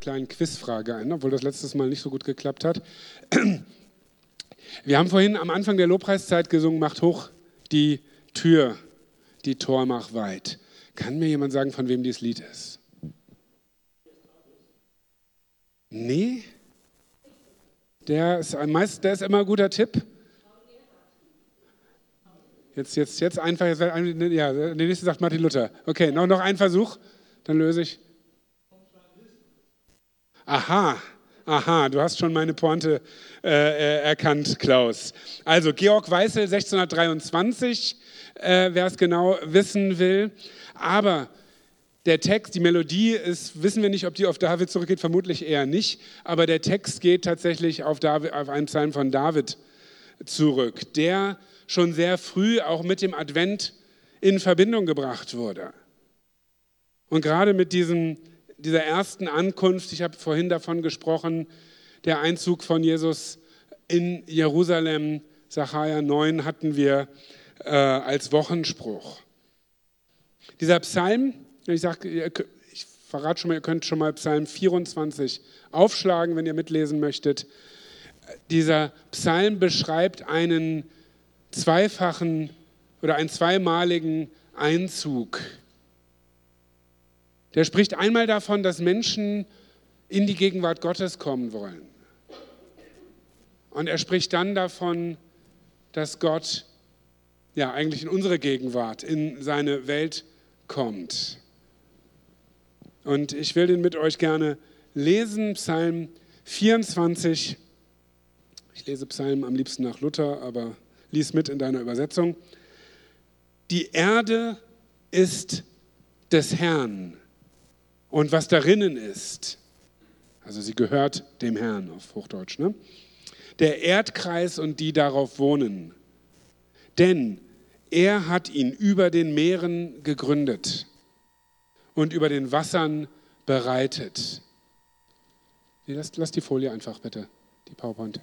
kleinen Quizfrage ein, obwohl das letztes Mal nicht so gut geklappt hat. Wir haben vorhin am Anfang der Lobpreiszeit gesungen, macht hoch die Tür, die Tor mach weit. Kann mir jemand sagen, von wem dieses Lied ist? Nee? Der ist, meist, der ist immer ein guter Tipp. Jetzt, jetzt, jetzt einfach, jetzt, ja, der nächste sagt Martin Luther. Okay, noch, noch ein Versuch, dann löse ich. Aha, aha, du hast schon meine Pointe äh, äh erkannt, Klaus. Also Georg Weißel 1623, äh, wer es genau wissen will. Aber der Text, die Melodie ist, wissen wir nicht, ob die auf David zurückgeht, vermutlich eher nicht. Aber der Text geht tatsächlich auf, David, auf einen Psalm von David zurück, der schon sehr früh auch mit dem Advent in Verbindung gebracht wurde. Und gerade mit diesem dieser ersten Ankunft, ich habe vorhin davon gesprochen, der Einzug von Jesus in Jerusalem, Sacharja 9 hatten wir äh, als Wochenspruch. Dieser Psalm, ich, sag, ich verrate schon mal, ihr könnt schon mal Psalm 24 aufschlagen, wenn ihr mitlesen möchtet. Dieser Psalm beschreibt einen zweifachen oder einen zweimaligen Einzug der spricht einmal davon, dass Menschen in die Gegenwart Gottes kommen wollen. Und er spricht dann davon, dass Gott ja eigentlich in unsere Gegenwart, in seine Welt kommt. Und ich will den mit euch gerne lesen, Psalm 24. Ich lese Psalm am liebsten nach Luther, aber lies mit in deiner Übersetzung. Die Erde ist des Herrn und was darinnen ist. Also sie gehört dem Herrn auf Hochdeutsch. Ne? Der Erdkreis und die darauf wohnen. Denn er hat ihn über den Meeren gegründet und über den Wassern bereitet. Lass, lass die Folie einfach bitte, die PowerPoint.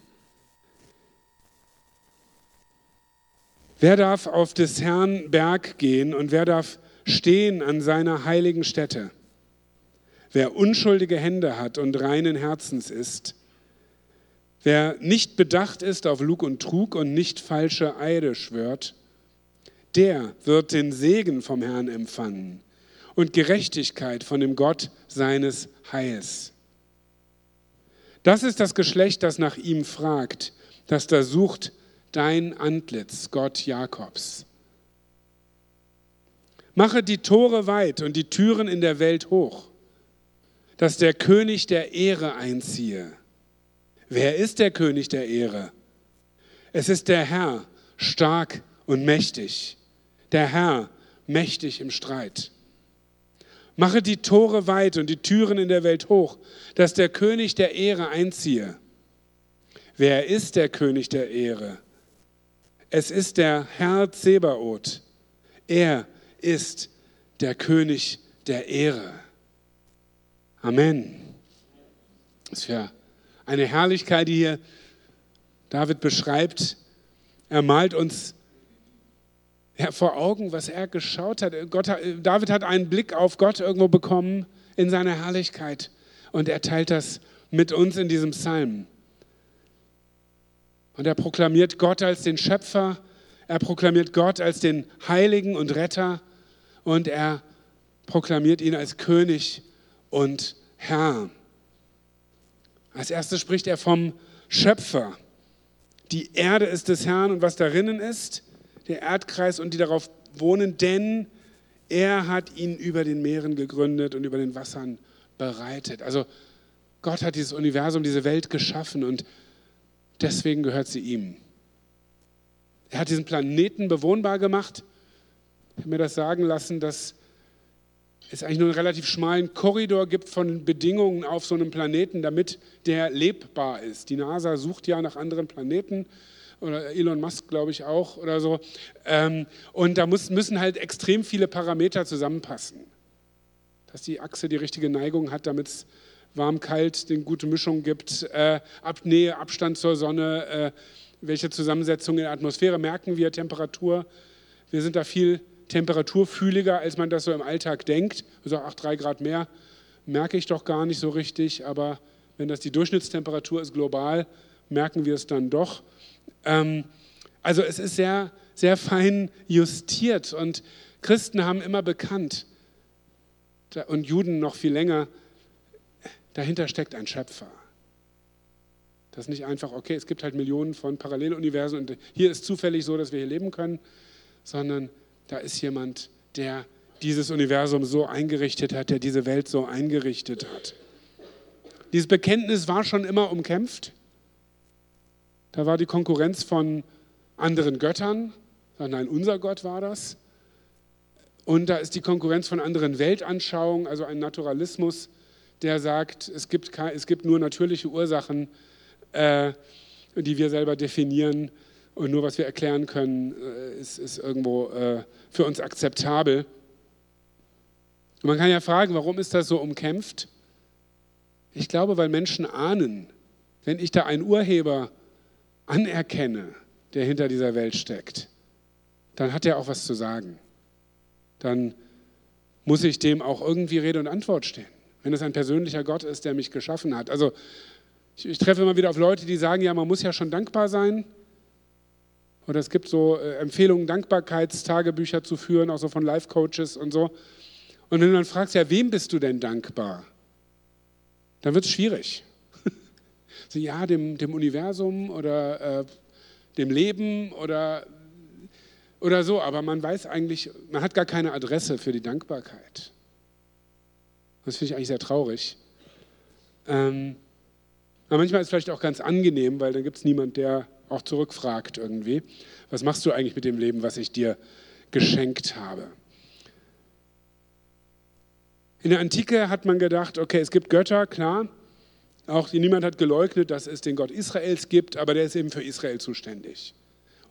Wer darf auf des Herrn Berg gehen und wer darf stehen an seiner heiligen Stätte? Wer unschuldige Hände hat und reinen Herzens ist, wer nicht bedacht ist auf Lug und Trug und nicht falsche Eide schwört, der wird den Segen vom Herrn empfangen und Gerechtigkeit von dem Gott seines Heils. Das ist das Geschlecht, das nach ihm fragt, das da sucht dein Antlitz, Gott Jakobs. Mache die Tore weit und die Türen in der Welt hoch dass der König der Ehre einziehe. Wer ist der König der Ehre? Es ist der Herr, stark und mächtig. Der Herr, mächtig im Streit. Mache die Tore weit und die Türen in der Welt hoch, dass der König der Ehre einziehe. Wer ist der König der Ehre? Es ist der Herr Zebaoth. Er ist der König der Ehre. Amen. Das ist ja eine Herrlichkeit, die hier David beschreibt. Er malt uns vor Augen, was er geschaut hat. Gott, David hat einen Blick auf Gott irgendwo bekommen in seiner Herrlichkeit und er teilt das mit uns in diesem Psalm. Und er proklamiert Gott als den Schöpfer, er proklamiert Gott als den Heiligen und Retter und er proklamiert ihn als König und Herr. Als erstes spricht er vom Schöpfer. Die Erde ist des Herrn und was darinnen ist, der Erdkreis und die darauf wohnen, denn er hat ihn über den Meeren gegründet und über den Wassern bereitet. Also Gott hat dieses Universum, diese Welt geschaffen und deswegen gehört sie ihm. Er hat diesen Planeten bewohnbar gemacht. Ich habe mir das sagen lassen, dass es eigentlich nur einen relativ schmalen Korridor gibt von Bedingungen auf so einem Planeten, damit der lebbar ist. Die NASA sucht ja nach anderen Planeten oder Elon Musk, glaube ich, auch oder so. Ähm, und da muss, müssen halt extrem viele Parameter zusammenpassen. Dass die Achse die richtige Neigung hat, damit es warm, kalt, eine gute Mischung gibt, äh, Nähe, Abstand zur Sonne, äh, welche Zusammensetzung in der Atmosphäre merken wir, Temperatur. Wir sind da viel temperaturfühliger, als man das so im Alltag denkt. Also ach, drei Grad mehr merke ich doch gar nicht so richtig, aber wenn das die Durchschnittstemperatur ist global, merken wir es dann doch. Ähm, also es ist sehr, sehr fein justiert und Christen haben immer bekannt, und Juden noch viel länger, dahinter steckt ein Schöpfer. Das ist nicht einfach, okay, es gibt halt Millionen von Paralleluniversen und hier ist zufällig so, dass wir hier leben können, sondern da ist jemand, der dieses Universum so eingerichtet hat, der diese Welt so eingerichtet hat. Dieses Bekenntnis war schon immer umkämpft. Da war die Konkurrenz von anderen Göttern. Nein, unser Gott war das. Und da ist die Konkurrenz von anderen Weltanschauungen, also ein Naturalismus, der sagt, es gibt, es gibt nur natürliche Ursachen, äh, die wir selber definieren und nur was wir erklären können, äh, ist, ist, irgendwo äh, für uns akzeptabel. Und man kann ja fragen, warum ist das so umkämpft? Ich glaube, weil Menschen ahnen, wenn ich da einen Urheber anerkenne, der hinter dieser Welt steckt, dann hat er auch was zu sagen dann muss ich dem auch irgendwie Rede und Antwort stehen. Wenn es ein persönlicher Gott ist, der mich geschaffen hat. Also ich, ich treffe immer wieder auf Leute, die sagen, ja, man muss ja schon dankbar sein. Oder es gibt so äh, Empfehlungen, Dankbarkeitstagebücher zu führen, auch so von Life-Coaches und so. Und wenn du dann fragst, ja, wem bist du denn dankbar? Dann wird es schwierig. so, ja, dem, dem Universum oder äh, dem Leben oder oder so, aber man weiß eigentlich, man hat gar keine Adresse für die Dankbarkeit. Das finde ich eigentlich sehr traurig. Ähm, aber manchmal ist es vielleicht auch ganz angenehm, weil dann gibt es niemanden, der auch zurückfragt irgendwie, was machst du eigentlich mit dem Leben, was ich dir geschenkt habe? In der Antike hat man gedacht, okay, es gibt Götter, klar. Auch niemand hat geleugnet, dass es den Gott Israels gibt, aber der ist eben für Israel zuständig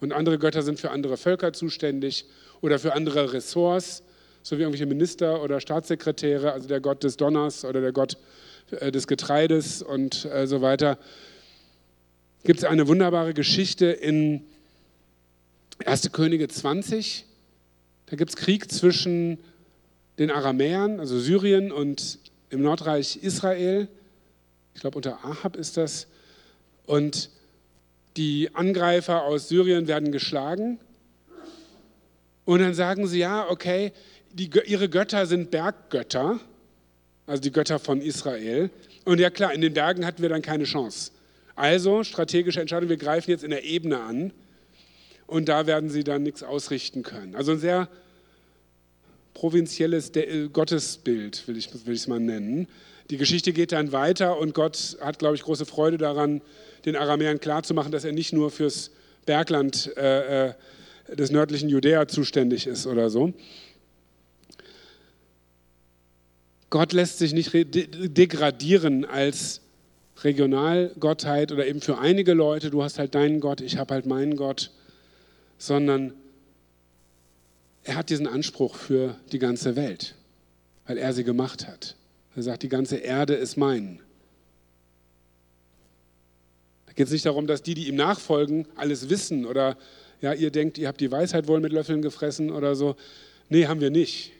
und andere Götter sind für andere Völker zuständig oder für andere Ressorts, so wie irgendwelche Minister oder Staatssekretäre, also der Gott des Donners oder der Gott äh, des Getreides und äh, so weiter. Gibt es eine wunderbare Geschichte in 1. Könige 20. Da gibt es Krieg zwischen den Aramäern, also Syrien und im Nordreich Israel. Ich glaube, unter Ahab ist das. Und die Angreifer aus Syrien werden geschlagen. Und dann sagen sie, ja, okay, die, ihre Götter sind Berggötter, also die Götter von Israel. Und ja klar, in den Bergen hatten wir dann keine Chance. Also strategische Entscheidung, wir greifen jetzt in der Ebene an und da werden sie dann nichts ausrichten können. Also ein sehr provinzielles Gottesbild, will ich es mal nennen. Die Geschichte geht dann weiter und Gott hat, glaube ich, große Freude daran, den Aramäern klarzumachen, dass er nicht nur fürs Bergland äh, äh, des nördlichen Judäa zuständig ist oder so. Gott lässt sich nicht degradieren als Regionalgottheit oder eben für einige Leute, du hast halt deinen Gott, ich habe halt meinen Gott, sondern er hat diesen Anspruch für die ganze Welt, weil er sie gemacht hat. Er sagt, die ganze Erde ist mein geht es nicht darum, dass die, die ihm nachfolgen, alles wissen oder ja, ihr denkt, ihr habt die Weisheit wohl mit Löffeln gefressen oder so. Nee, haben wir nicht.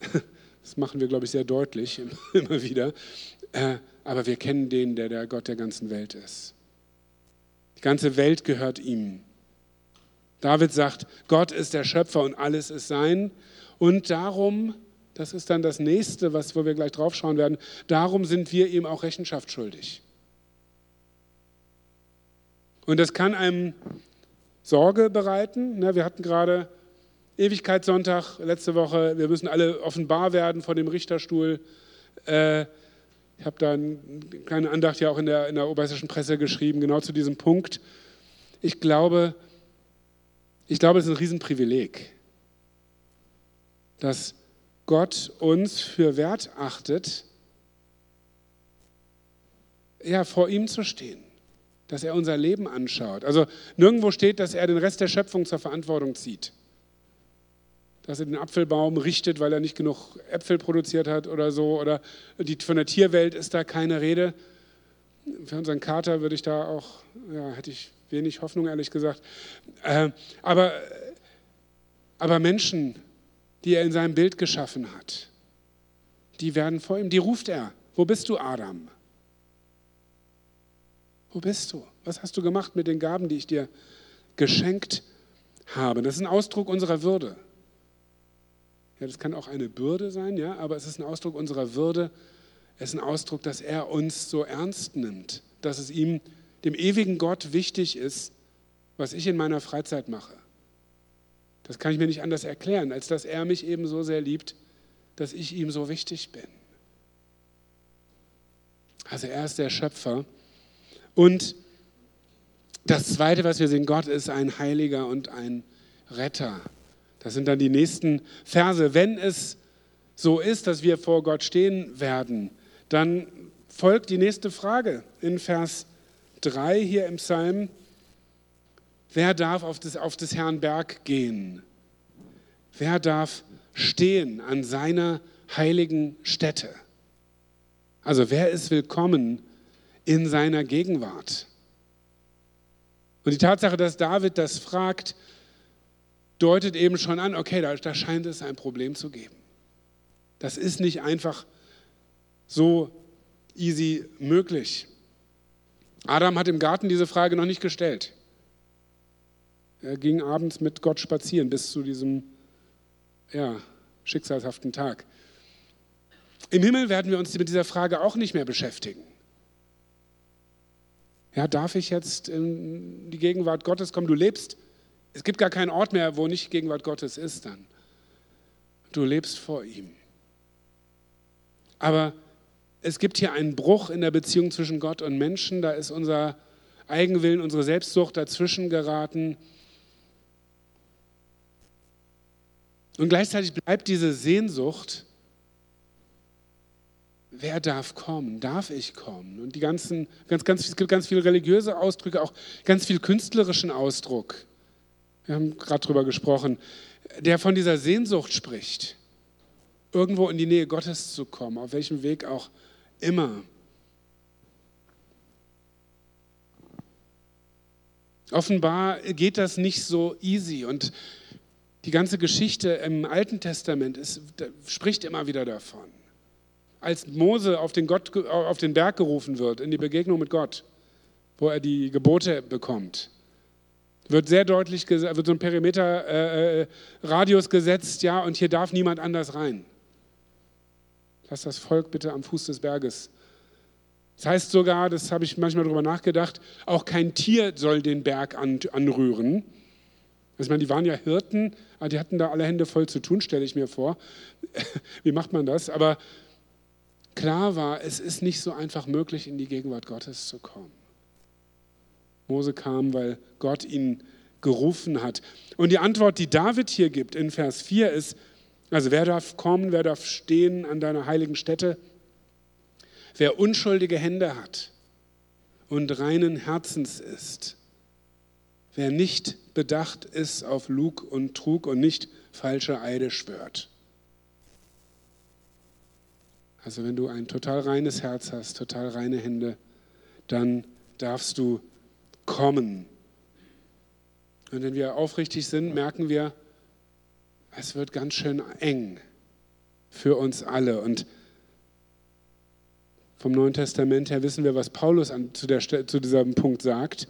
Das machen wir, glaube ich, sehr deutlich immer wieder. Äh, aber wir kennen den, der der Gott der ganzen Welt ist. Die ganze Welt gehört ihm. David sagt, Gott ist der Schöpfer und alles ist sein. Und darum, das ist dann das nächste, was, wo wir gleich drauf schauen werden, darum sind wir ihm auch Rechenschaft schuldig. Und das kann einem Sorge bereiten. Ne, wir hatten gerade Ewigkeitssonntag letzte Woche. Wir müssen alle offenbar werden vor dem Richterstuhl. Ich habe da eine kleine Andacht ja auch in der, in der oberbayerischen Presse geschrieben, genau zu diesem Punkt. Ich glaube, ich glaube, es ist ein Riesenprivileg, dass Gott uns für wert achtet, ja, vor ihm zu stehen dass er unser Leben anschaut. Also nirgendwo steht, dass er den Rest der Schöpfung zur Verantwortung zieht. Dass er den Apfelbaum richtet, weil er nicht genug Äpfel produziert hat oder so. Oder die, von der Tierwelt ist da keine Rede. Für unseren Kater würde ich da auch, ja, hätte ich wenig Hoffnung, ehrlich gesagt. Äh, aber, aber Menschen, die er in seinem Bild geschaffen hat, die werden vor ihm, die ruft er. Wo bist du, Adam? Wo bist du? Was hast du gemacht mit den Gaben, die ich dir geschenkt habe? Das ist ein Ausdruck unserer Würde. Ja, das kann auch eine Bürde sein, ja, aber es ist ein Ausdruck unserer Würde. Es ist ein Ausdruck, dass er uns so ernst nimmt, dass es ihm, dem ewigen Gott, wichtig ist, was ich in meiner Freizeit mache. Das kann ich mir nicht anders erklären, als dass er mich eben so sehr liebt, dass ich ihm so wichtig bin. Also er ist der Schöpfer. Und das Zweite, was wir sehen, Gott ist ein Heiliger und ein Retter. Das sind dann die nächsten Verse. Wenn es so ist, dass wir vor Gott stehen werden, dann folgt die nächste Frage in Vers 3 hier im Psalm. Wer darf auf des, auf des Herrn Berg gehen? Wer darf stehen an seiner heiligen Stätte? Also wer ist willkommen in seiner Gegenwart? Und die Tatsache, dass David das fragt, deutet eben schon an, okay, da, da scheint es ein Problem zu geben. Das ist nicht einfach so easy möglich. Adam hat im Garten diese Frage noch nicht gestellt. Er ging abends mit Gott spazieren bis zu diesem ja, schicksalshaften Tag. Im Himmel werden wir uns mit dieser Frage auch nicht mehr beschäftigen. Ja, darf ich jetzt in die Gegenwart Gottes kommen? Du lebst es gibt gar keinen Ort mehr, wo nicht Gegenwart Gottes ist dann. Du lebst vor ihm. Aber es gibt hier einen Bruch in der Beziehung zwischen Gott und Menschen. Da ist unser Eigenwillen, unsere Selbstsucht dazwischen geraten. Und gleichzeitig bleibt diese Sehnsucht, wer darf kommen? Darf ich kommen? Und die ganzen, ganz, ganz, es gibt ganz viele religiöse Ausdrücke, auch ganz viel künstlerischen Ausdruck wir haben gerade darüber gesprochen, der von dieser Sehnsucht spricht, irgendwo in die Nähe Gottes zu kommen, auf welchem Weg auch immer. Offenbar geht das nicht so easy und die ganze Geschichte im Alten Testament ist, spricht immer wieder davon. Als Mose auf den, Gott, auf den Berg gerufen wird, in die Begegnung mit Gott, wo er die Gebote bekommt, wird sehr deutlich, wird so ein Perimeter-Radius äh, äh gesetzt, ja, und hier darf niemand anders rein. Lass das Volk bitte am Fuß des Berges. Das heißt sogar, das habe ich manchmal darüber nachgedacht, auch kein Tier soll den Berg an, anrühren. Also ich meine, die waren ja Hirten, aber die hatten da alle Hände voll zu tun, stelle ich mir vor. Wie macht man das? Aber klar war, es ist nicht so einfach möglich, in die Gegenwart Gottes zu kommen. Mose kam, weil Gott ihn gerufen hat. Und die Antwort, die David hier gibt in Vers 4 ist, also wer darf kommen, wer darf stehen an deiner heiligen Stätte? Wer unschuldige Hände hat und reinen Herzens ist, wer nicht bedacht ist auf Lug und Trug und nicht falsche Eide schwört. Also wenn du ein total reines Herz hast, total reine Hände, dann darfst du kommen. Und wenn wir aufrichtig sind, merken wir, es wird ganz schön eng für uns alle. Und vom Neuen Testament her wissen wir, was Paulus an, zu, der, zu diesem Punkt sagt.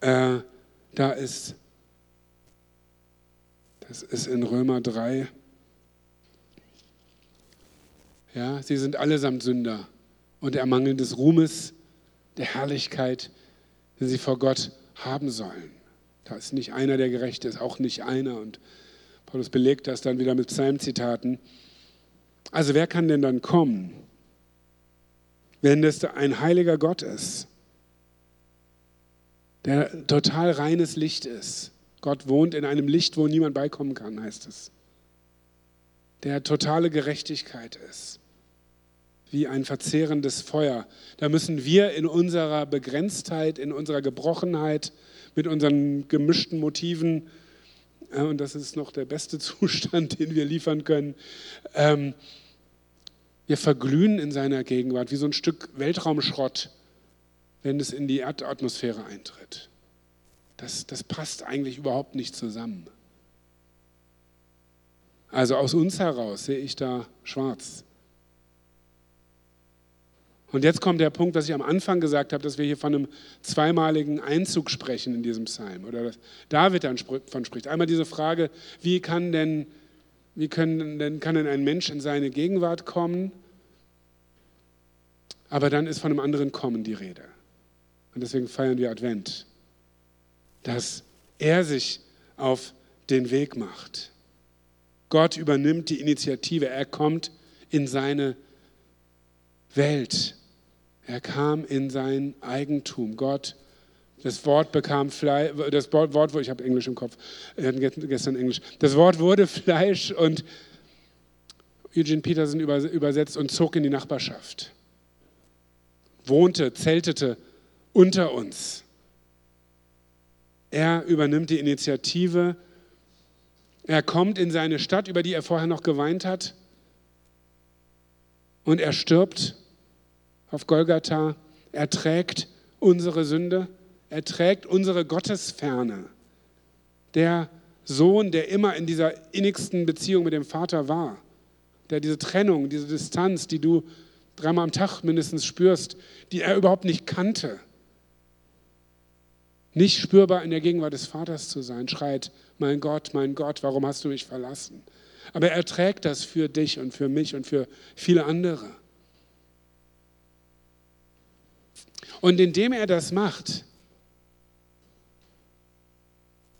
Äh, da ist, das ist in Römer 3, ja, sie sind allesamt Sünder und ermangeln des Ruhmes, der Herrlichkeit, den sie vor Gott haben sollen. Da ist nicht einer, der gerecht ist, auch nicht einer. Und Paulus belegt das dann wieder mit Psalmzitaten. Also wer kann denn dann kommen, wenn es ein heiliger Gott ist, der total reines Licht ist? Gott wohnt in einem Licht, wo niemand beikommen kann, heißt es. Der totale Gerechtigkeit ist wie ein verzehrendes Feuer. Da müssen wir in unserer Begrenztheit, in unserer Gebrochenheit, mit unseren gemischten Motiven, äh, und das ist noch der beste Zustand, den wir liefern können, ähm, wir verglühen in seiner Gegenwart wie so ein Stück Weltraumschrott, wenn es in die Erdatmosphäre eintritt. Das, das passt eigentlich überhaupt nicht zusammen. Also aus uns heraus sehe ich da schwarz. Und jetzt kommt der Punkt, was ich am Anfang gesagt habe, dass wir hier von einem zweimaligen Einzug sprechen in diesem Psalm oder dass David davon spricht. Einmal diese Frage, wie kann denn, wie können denn, kann denn ein Mensch in seine Gegenwart kommen? Aber dann ist von einem anderen Kommen die Rede. Und deswegen feiern wir Advent, dass er sich auf den Weg macht. Gott übernimmt die Initiative, er kommt in seine Welt. Er kam in sein Eigentum. Gott, das Wort bekam Fleisch, das Wort, ich habe Englisch im Kopf, gestern Englisch. Das Wort wurde Fleisch und Eugene Peterson übersetzt und zog in die Nachbarschaft. Wohnte, zeltete unter uns. Er übernimmt die Initiative. Er kommt in seine Stadt, über die er vorher noch geweint hat. Und er stirbt auf Golgatha. Er trägt unsere Sünde, er trägt unsere Gottesferne. Der Sohn, der immer in dieser innigsten Beziehung mit dem Vater war, der diese Trennung, diese Distanz, die du dreimal am Tag mindestens spürst, die er überhaupt nicht kannte, nicht spürbar in der Gegenwart des Vaters zu sein, schreit, mein Gott, mein Gott, warum hast du mich verlassen? Aber er trägt das für dich und für mich und für viele andere. Und indem er das macht,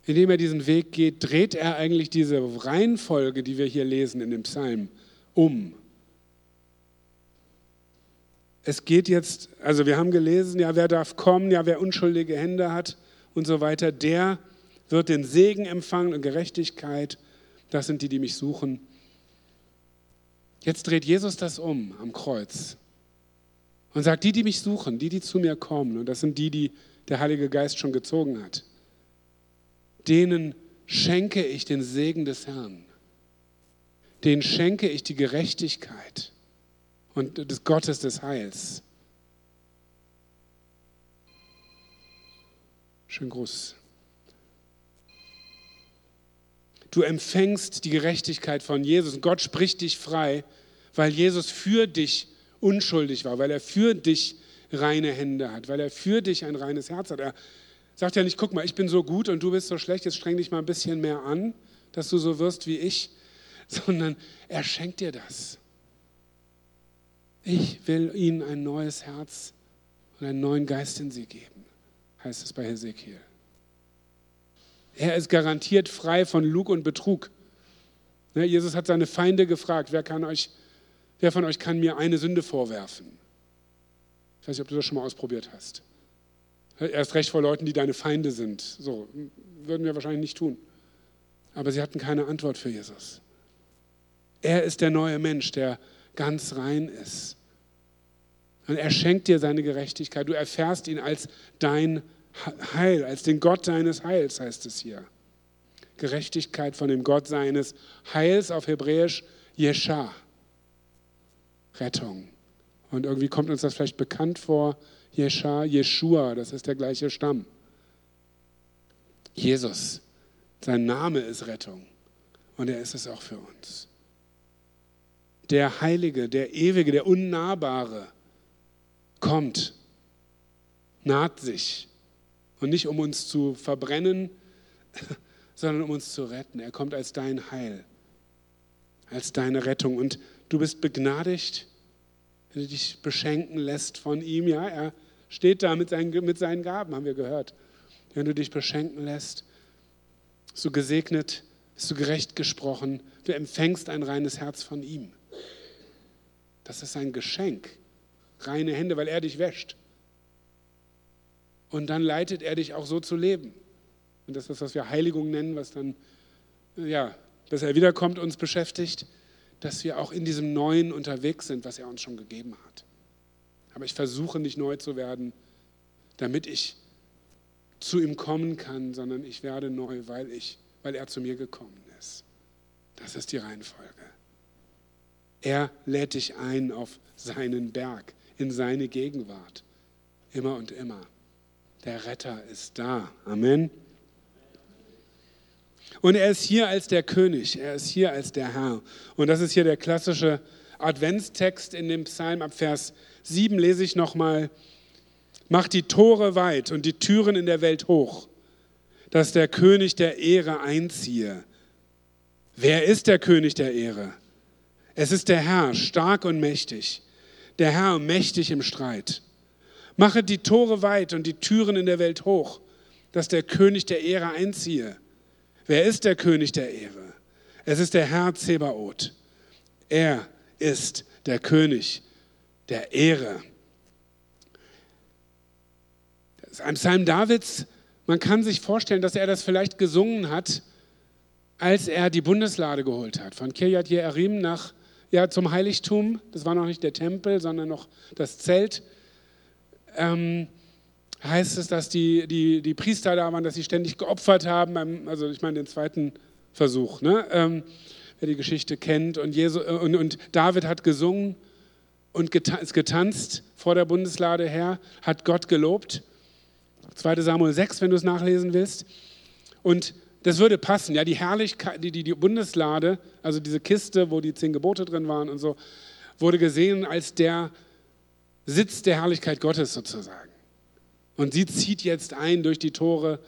indem er diesen Weg geht, dreht er eigentlich diese Reihenfolge, die wir hier lesen in dem Psalm, um. Es geht jetzt, also wir haben gelesen, ja, wer darf kommen, ja, wer unschuldige Hände hat und so weiter, der wird den Segen empfangen und Gerechtigkeit. Das sind die, die mich suchen. Jetzt dreht Jesus das um am Kreuz und sagt, die, die mich suchen, die, die zu mir kommen, und das sind die, die der Heilige Geist schon gezogen hat, denen schenke ich den Segen des Herrn. Denen schenke ich die Gerechtigkeit und des Gottes des Heils. Schönen Gruß. Du empfängst die Gerechtigkeit von Jesus. Gott spricht dich frei, weil Jesus für dich unschuldig war, weil er für dich reine Hände hat, weil er für dich ein reines Herz hat. Er sagt ja nicht, guck mal, ich bin so gut und du bist so schlecht, jetzt streng dich mal ein bisschen mehr an, dass du so wirst wie ich, sondern er schenkt dir das. Ich will ihnen ein neues Herz und einen neuen Geist in sie geben, heißt es bei Hesekiel. Er ist garantiert frei von Lug und Betrug. Ne, Jesus hat seine Feinde gefragt, wer kann euch Wer von euch kann mir eine Sünde vorwerfen? Ich weiß nicht, ob du das schon mal ausprobiert hast. Erst recht vor Leuten, die deine Feinde sind. So, würden wir wahrscheinlich nicht tun. Aber sie hatten keine Antwort für Jesus. Er ist der neue Mensch, der ganz rein ist. Und er schenkt dir seine Gerechtigkeit. Du erfährst ihn als dein Heil, als den Gott deines Heils, heißt es hier. Gerechtigkeit von dem Gott seines Heils auf Hebräisch Yeshua. Rettung. Und irgendwie kommt uns das vielleicht bekannt vor, Jescha, Jeshua, das ist der gleiche Stamm. Jesus, sein Name ist Rettung und er ist es auch für uns. Der Heilige, der Ewige, der Unnahbare kommt, naht sich und nicht um uns zu verbrennen, sondern um uns zu retten. Er kommt als dein Heil, als deine Rettung. Und Du bist begnadigt, wenn du dich beschenken lässt von ihm. Ja, er steht da mit seinen, mit seinen Gaben, haben wir gehört. Wenn du dich beschenken lässt, bist du gesegnet, bist du gerecht gesprochen, du empfängst ein reines Herz von ihm. Das ist ein Geschenk. Reine Hände, weil er dich wäscht. Und dann leitet er dich auch so zu leben. Und das ist, was wir Heiligung nennen, was dann, ja, bis er wiederkommt, uns beschäftigt dass wir auch in diesem Neuen unterwegs sind, was er uns schon gegeben hat. Aber ich versuche nicht neu zu werden, damit ich zu ihm kommen kann, sondern ich werde neu, weil, ich, weil er zu mir gekommen ist. Das ist die Reihenfolge. Er lädt dich ein auf seinen Berg, in seine Gegenwart, immer und immer. Der Retter ist da. Amen. Und er ist hier als der König, er ist hier als der Herr. Und das ist hier der klassische Adventstext in dem Psalm ab Vers 7 lese ich nochmal, macht die Tore weit und die Türen in der Welt hoch, dass der König der Ehre einziehe. Wer ist der König der Ehre? Es ist der Herr, stark und mächtig, der Herr mächtig im Streit. Mache die Tore weit und die Türen in der Welt hoch, dass der König der Ehre einziehe. Wer ist der König der Ehre? Es ist der Herr Zebaoth. Er ist der König der Ehre. Das ist ein Psalm Davids. Man kann sich vorstellen, dass er das vielleicht gesungen hat, als er die Bundeslade geholt hat, von Kirjat Jearim nach, ja, zum Heiligtum. Das war noch nicht der Tempel, sondern noch das Zelt. Ähm, heißt es, dass die, die, die Priester da waren, dass sie ständig geopfert haben, also ich meine den zweiten Versuch, ne? Ähm, wer die Geschichte kennt. Und, Jesu, äh, und, und David hat gesungen und getanzt vor der Bundeslade her, hat Gott gelobt. 2 Samuel 6, wenn du es nachlesen willst. Und das würde passen, ja, die Herrlichkeit, die, die, die Bundeslade, also diese Kiste, wo die zehn Gebote drin waren und so, wurde gesehen als der Sitz der Herrlichkeit Gottes sozusagen. Und sie zieht jetzt ein durch die Tore,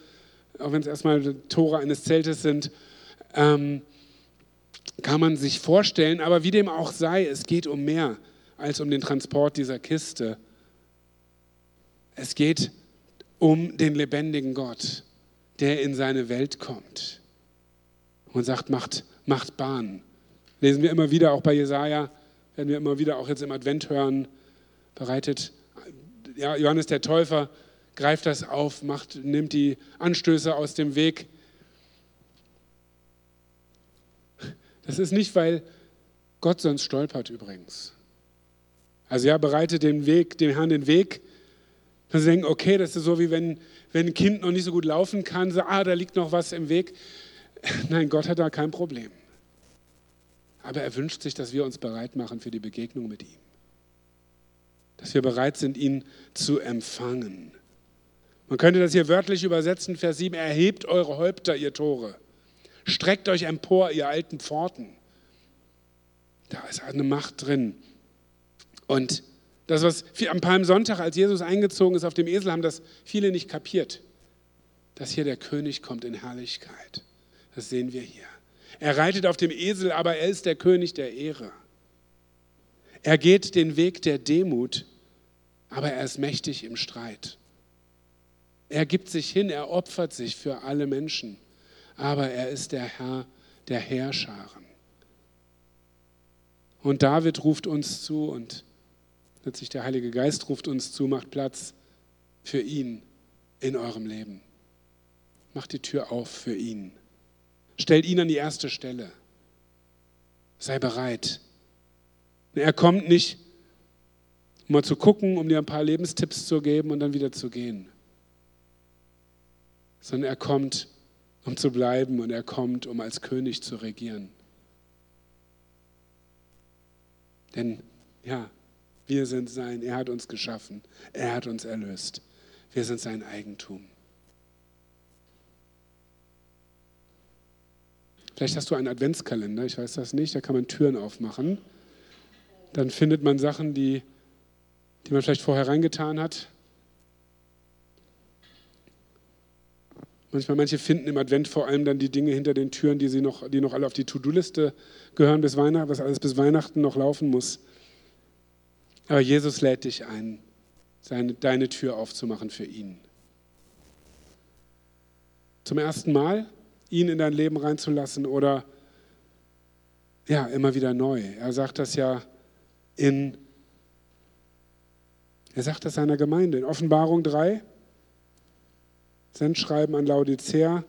auch wenn es erstmal Tore eines Zeltes sind, ähm, kann man sich vorstellen. Aber wie dem auch sei, es geht um mehr als um den Transport dieser Kiste. Es geht um den lebendigen Gott, der in seine Welt kommt und sagt, macht, macht Bahn. Lesen wir immer wieder, auch bei Jesaja, werden wir immer wieder auch jetzt im Advent hören, bereitet, ja, Johannes der Täufer greift das auf, macht, nimmt die Anstöße aus dem Weg Das ist nicht, weil Gott sonst stolpert übrigens. Also ja, bereite den Weg, dem Herrn den Weg. Dass sie denken, okay, das ist so wie wenn, wenn ein Kind noch nicht so gut laufen kann, so, ah, da liegt noch was im Weg. Nein, Gott hat da kein Problem. Aber er wünscht sich, dass wir uns bereit machen für die Begegnung mit ihm. Dass wir bereit sind, ihn zu empfangen. Man könnte das hier wörtlich übersetzen, Vers 7, erhebt eure Häupter, ihr Tore. Streckt euch empor, ihr alten Pforten. Da ist eine Macht drin. Und das, was am Palmsonntag, als Jesus eingezogen ist auf dem Esel, haben das viele nicht kapiert. Dass hier der König kommt in Herrlichkeit. Das sehen wir hier. Er reitet auf dem Esel, aber er ist der König der Ehre. Er geht den Weg der Demut, aber er ist mächtig im Streit. Er gibt sich hin, er opfert sich für alle Menschen aber er ist der Herr der Herrscharen. Und David ruft uns zu und letztlich der Heilige Geist ruft uns zu, macht Platz für ihn in eurem Leben. Macht die Tür auf für ihn. Stellt ihn an die erste Stelle. Sei bereit. Er kommt nicht, um mal zu gucken, um dir ein paar Lebenstipps zu geben und dann wieder zu gehen, sondern er kommt, um zu bleiben und er kommt, um als König zu regieren. Denn ja, wir sind sein, er hat uns geschaffen, er hat uns erlöst. Wir sind sein Eigentum. Vielleicht hast du einen Adventskalender, ich weiß das nicht, da kann man Türen aufmachen. Dann findet man Sachen, die, die man vielleicht vorher reingetan hat, Manchmal, manche finden im Advent vor allem dann die Dinge hinter den Türen, die, sie noch, die noch alle auf die To-Do-Liste gehören bis Weihnachten, was alles bis Weihnachten noch laufen muss. Aber Jesus lädt dich ein, seine, deine Tür aufzumachen für ihn. Zum ersten Mal ihn in dein Leben reinzulassen oder ja, immer wieder neu. Er sagt das ja in, er sagt das seiner Gemeinde in Offenbarung 3. Sendschreiben an Laodicea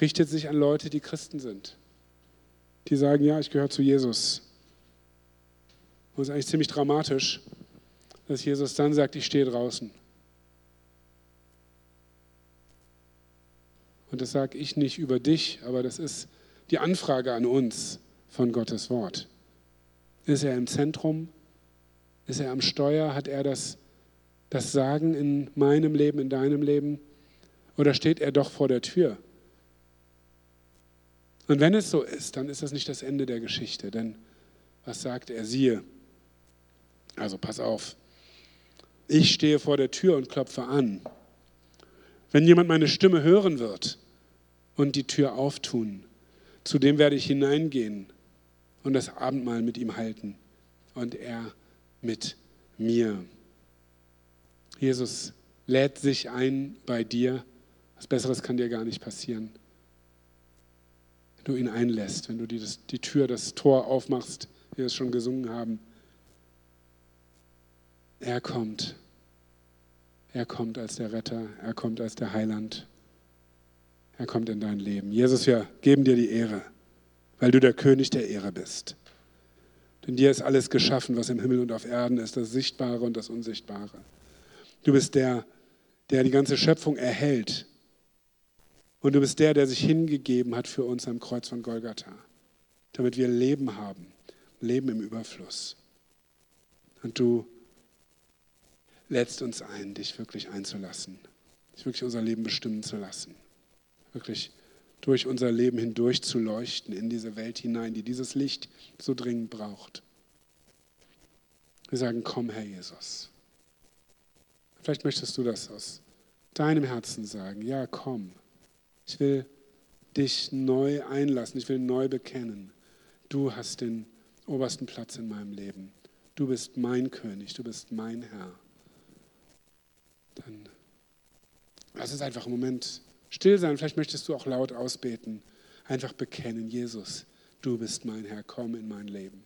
richtet sich an Leute, die Christen sind. Die sagen, ja, ich gehöre zu Jesus. Und es ist eigentlich ziemlich dramatisch, dass Jesus dann sagt, ich stehe draußen. Und das sage ich nicht über dich, aber das ist die Anfrage an uns von Gottes Wort. Ist er im Zentrum? Ist er am Steuer? Hat er das, das Sagen in meinem Leben, in deinem Leben? Oder steht er doch vor der Tür? Und wenn es so ist, dann ist das nicht das Ende der Geschichte, denn was sagt er? Siehe, also pass auf, ich stehe vor der Tür und klopfe an. Wenn jemand meine Stimme hören wird und die Tür auftun, zu dem werde ich hineingehen und das Abendmahl mit ihm halten und er mit mir. Jesus lädt sich ein bei dir. Was Besseres kann dir gar nicht passieren. Wenn du ihn einlässt, wenn du die, das, die Tür, das Tor aufmachst, wie wir es schon gesungen haben. Er kommt. Er kommt als der Retter. Er kommt als der Heiland. Er kommt in dein Leben. Jesus, wir geben dir die Ehre, weil du der König der Ehre bist. Denn dir ist alles geschaffen, was im Himmel und auf Erden ist, das Sichtbare und das Unsichtbare. Du bist der, der die ganze Schöpfung erhält. Und du bist der, der sich hingegeben hat für uns am Kreuz von Golgatha, damit wir Leben haben, Leben im Überfluss. Und du lädst uns ein, dich wirklich einzulassen, dich wirklich unser Leben bestimmen zu lassen, wirklich durch unser Leben hindurch zu leuchten in diese Welt hinein, die dieses Licht so dringend braucht. Wir sagen, komm, Herr Jesus. Vielleicht möchtest du das aus deinem Herzen sagen. Ja, komm. Ich will dich neu einlassen. Ich will neu bekennen. Du hast den obersten Platz in meinem Leben. Du bist mein König. Du bist mein Herr. Dann lass es einfach einen Moment still sein. Vielleicht möchtest du auch laut ausbeten. Einfach bekennen, Jesus, du bist mein Herr. Komm in mein Leben.